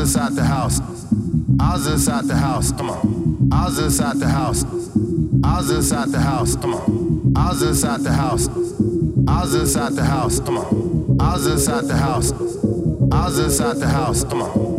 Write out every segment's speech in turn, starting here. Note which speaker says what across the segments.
Speaker 1: inside the house. I was inside the house. Come on. I was inside the house. I was inside the house. Come on. I was inside the house. I was inside the house. Come on. I was inside the house. I was inside the house. Come on.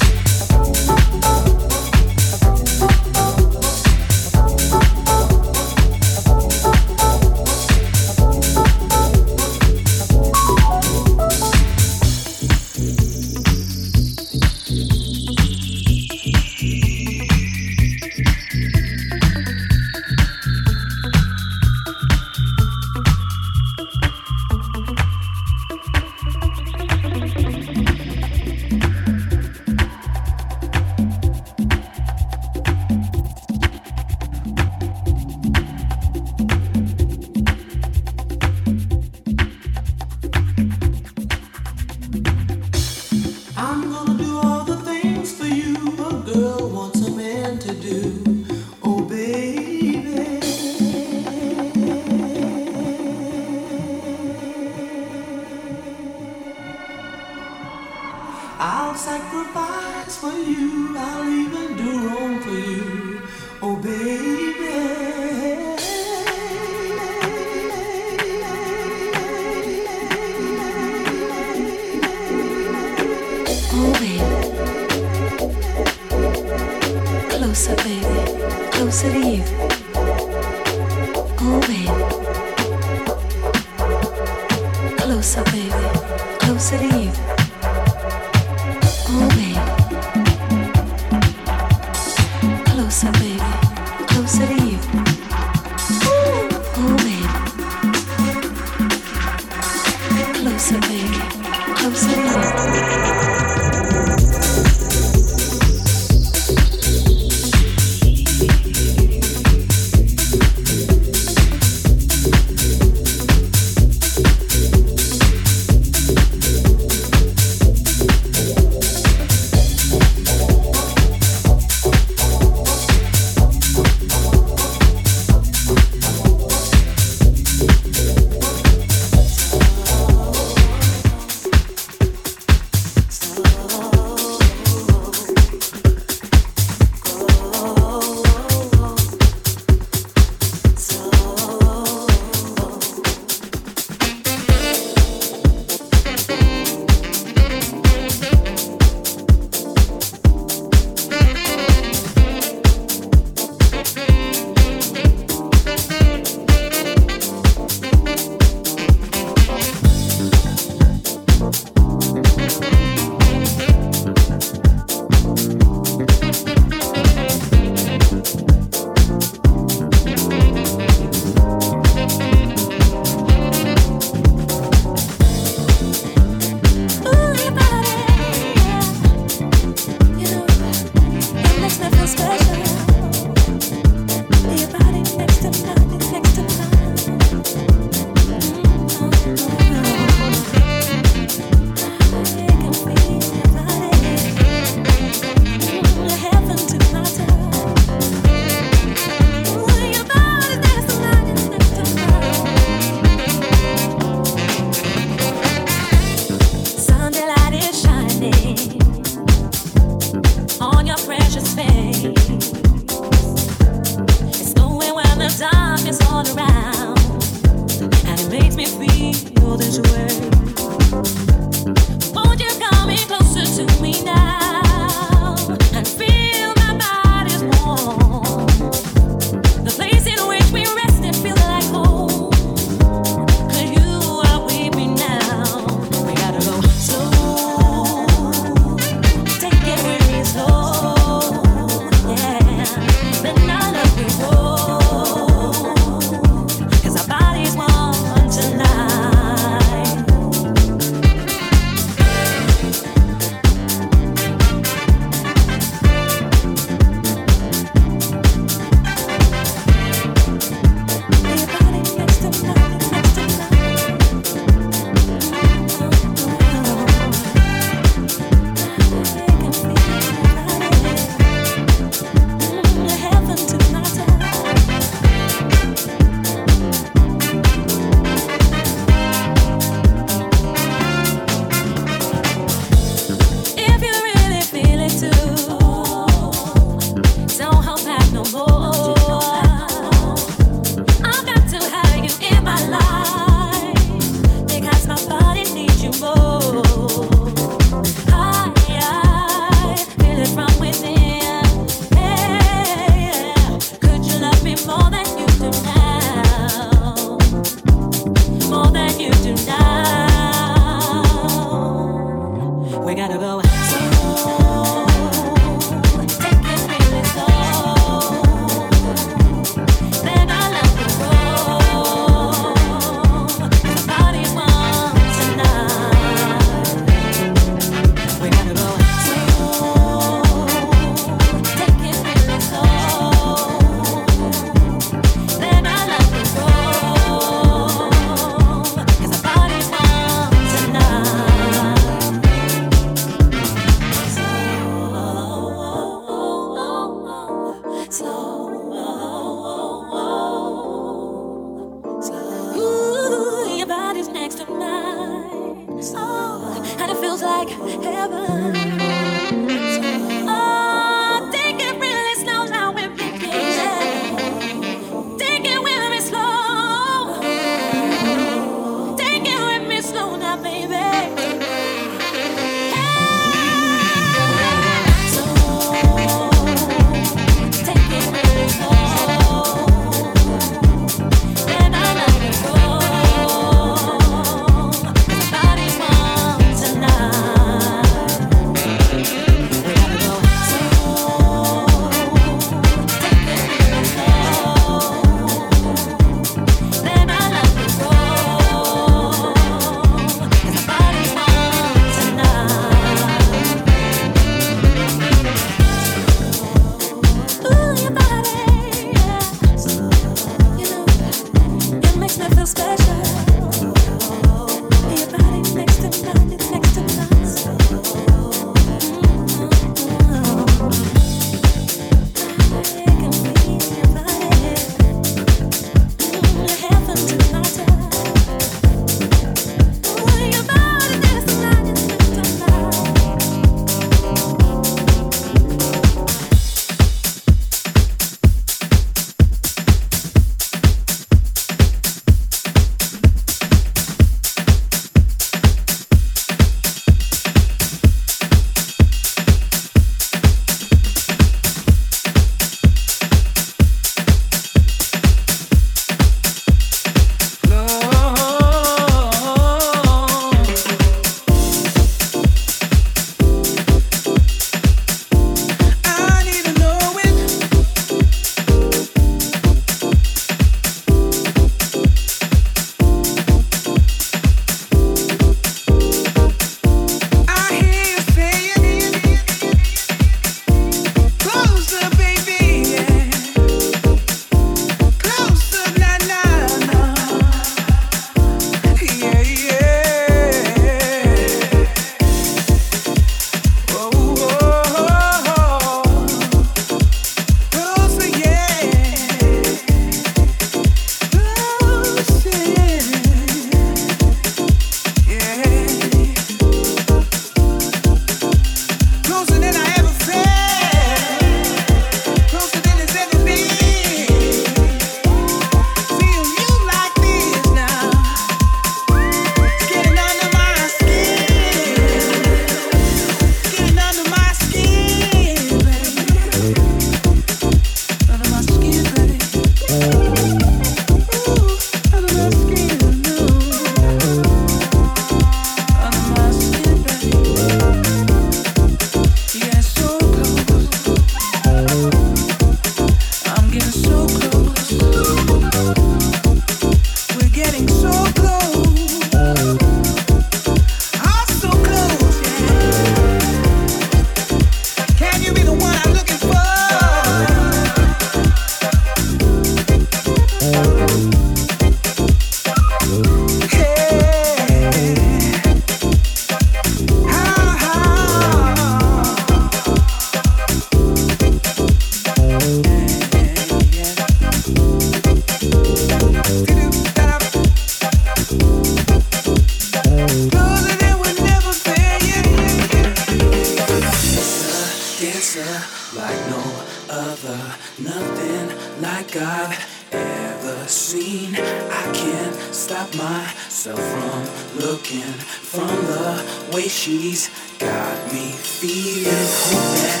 Speaker 1: yourself like no
Speaker 2: other. Nothing
Speaker 3: like I've ever seen. I can't stop myself from looking from the way she's got me feeling. Hope that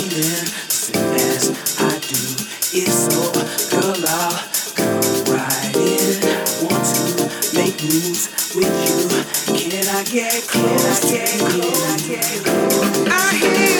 Speaker 3: even soon as I do, it's so girl, I'll come right in. Want to make moves with you? Can I get close? Can I get close? I hear.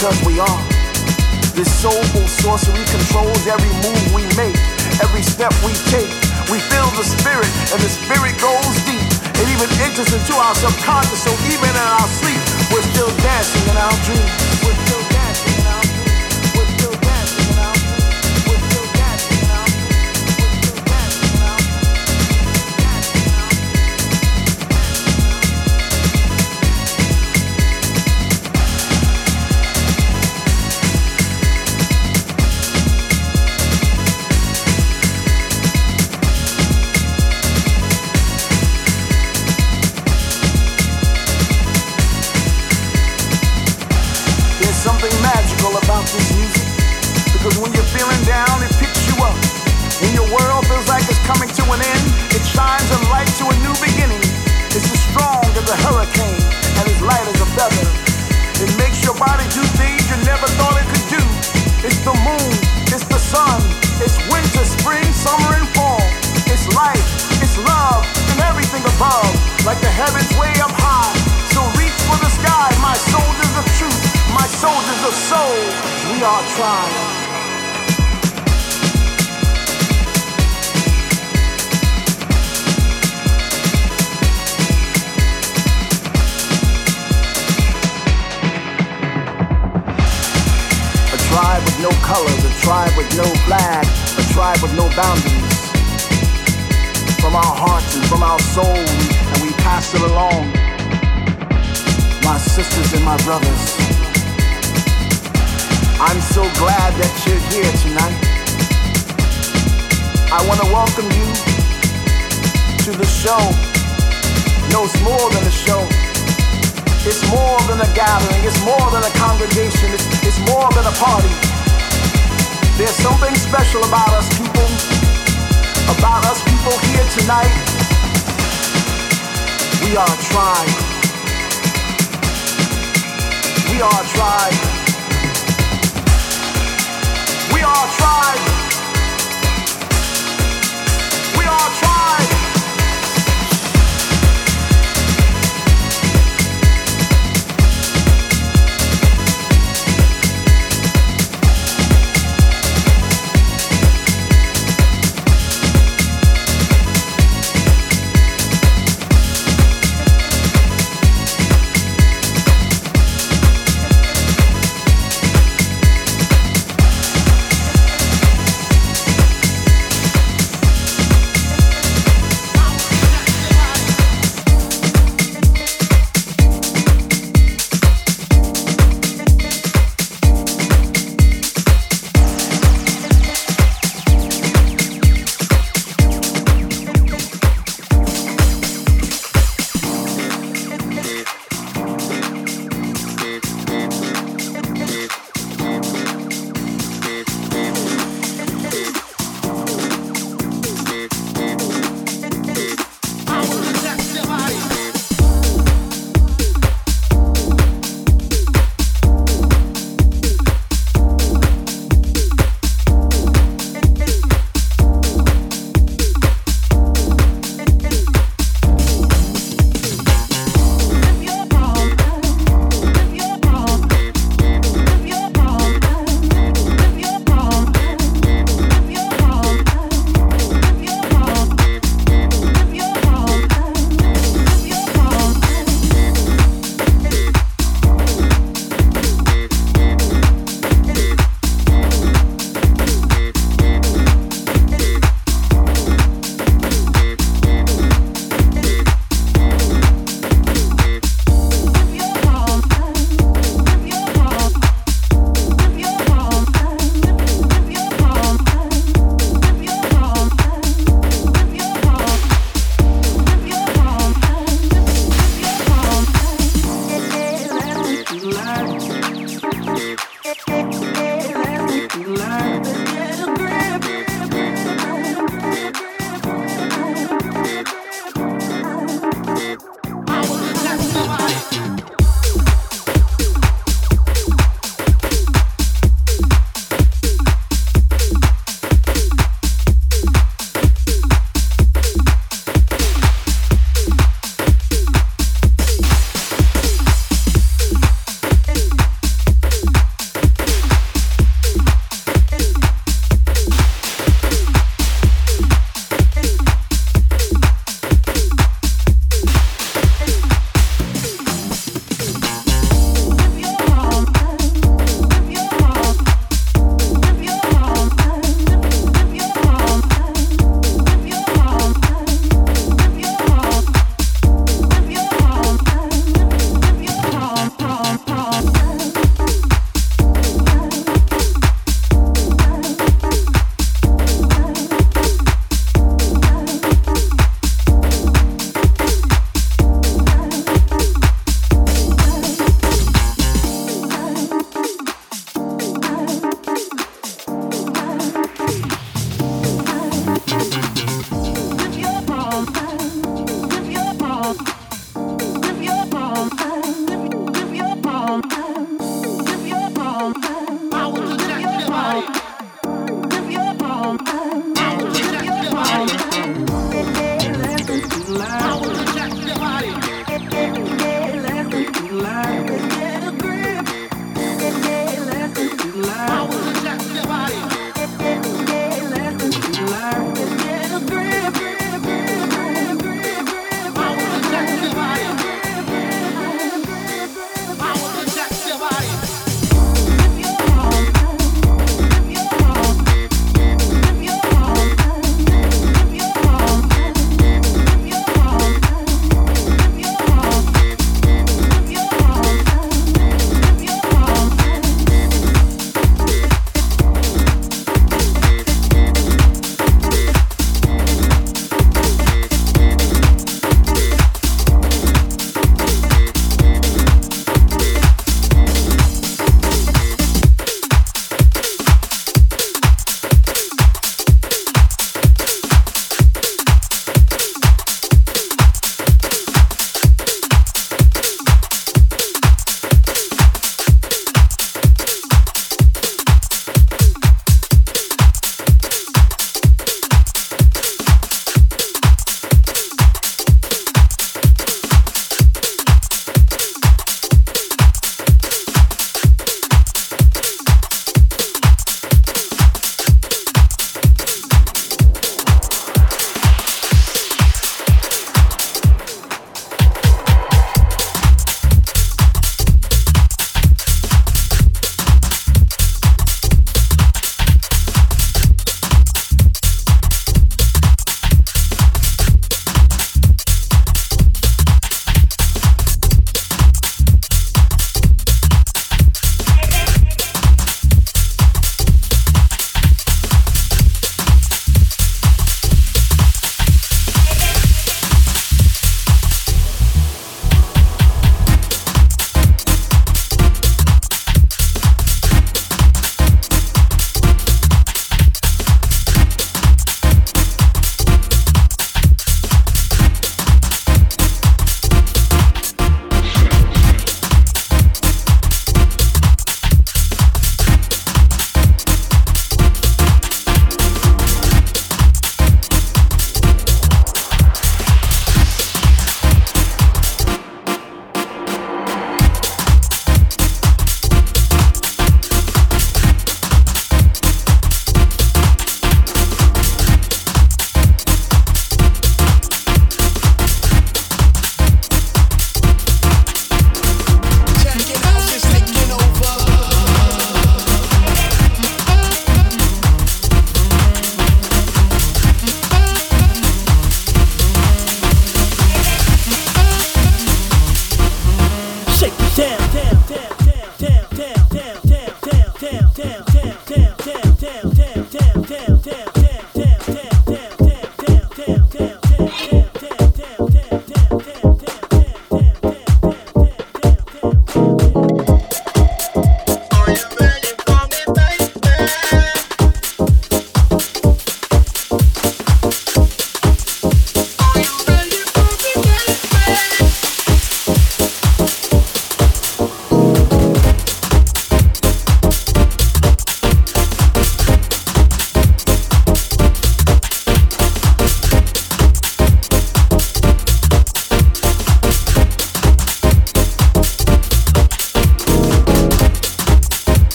Speaker 4: because we are. This soulful sorcery controls every move we make, every step we take. We feel the spirit, and the spirit goes deep. It even enters into our subconscious, so even in our sleep, we're still dancing in our dreams. We are trying. tribe with no colors, a tribe with no flag, a tribe with no boundaries. From our hearts and from our soul, and we pass it along. My sisters and my brothers, I'm so glad that you're here tonight. I want to welcome you to the show. No, it's more than a show. It's more than a gathering, it's more than a congregation, it's, it's more than a party. There's something special about us people, about us people here tonight. We are a tribe. We are a tribe. A tribe.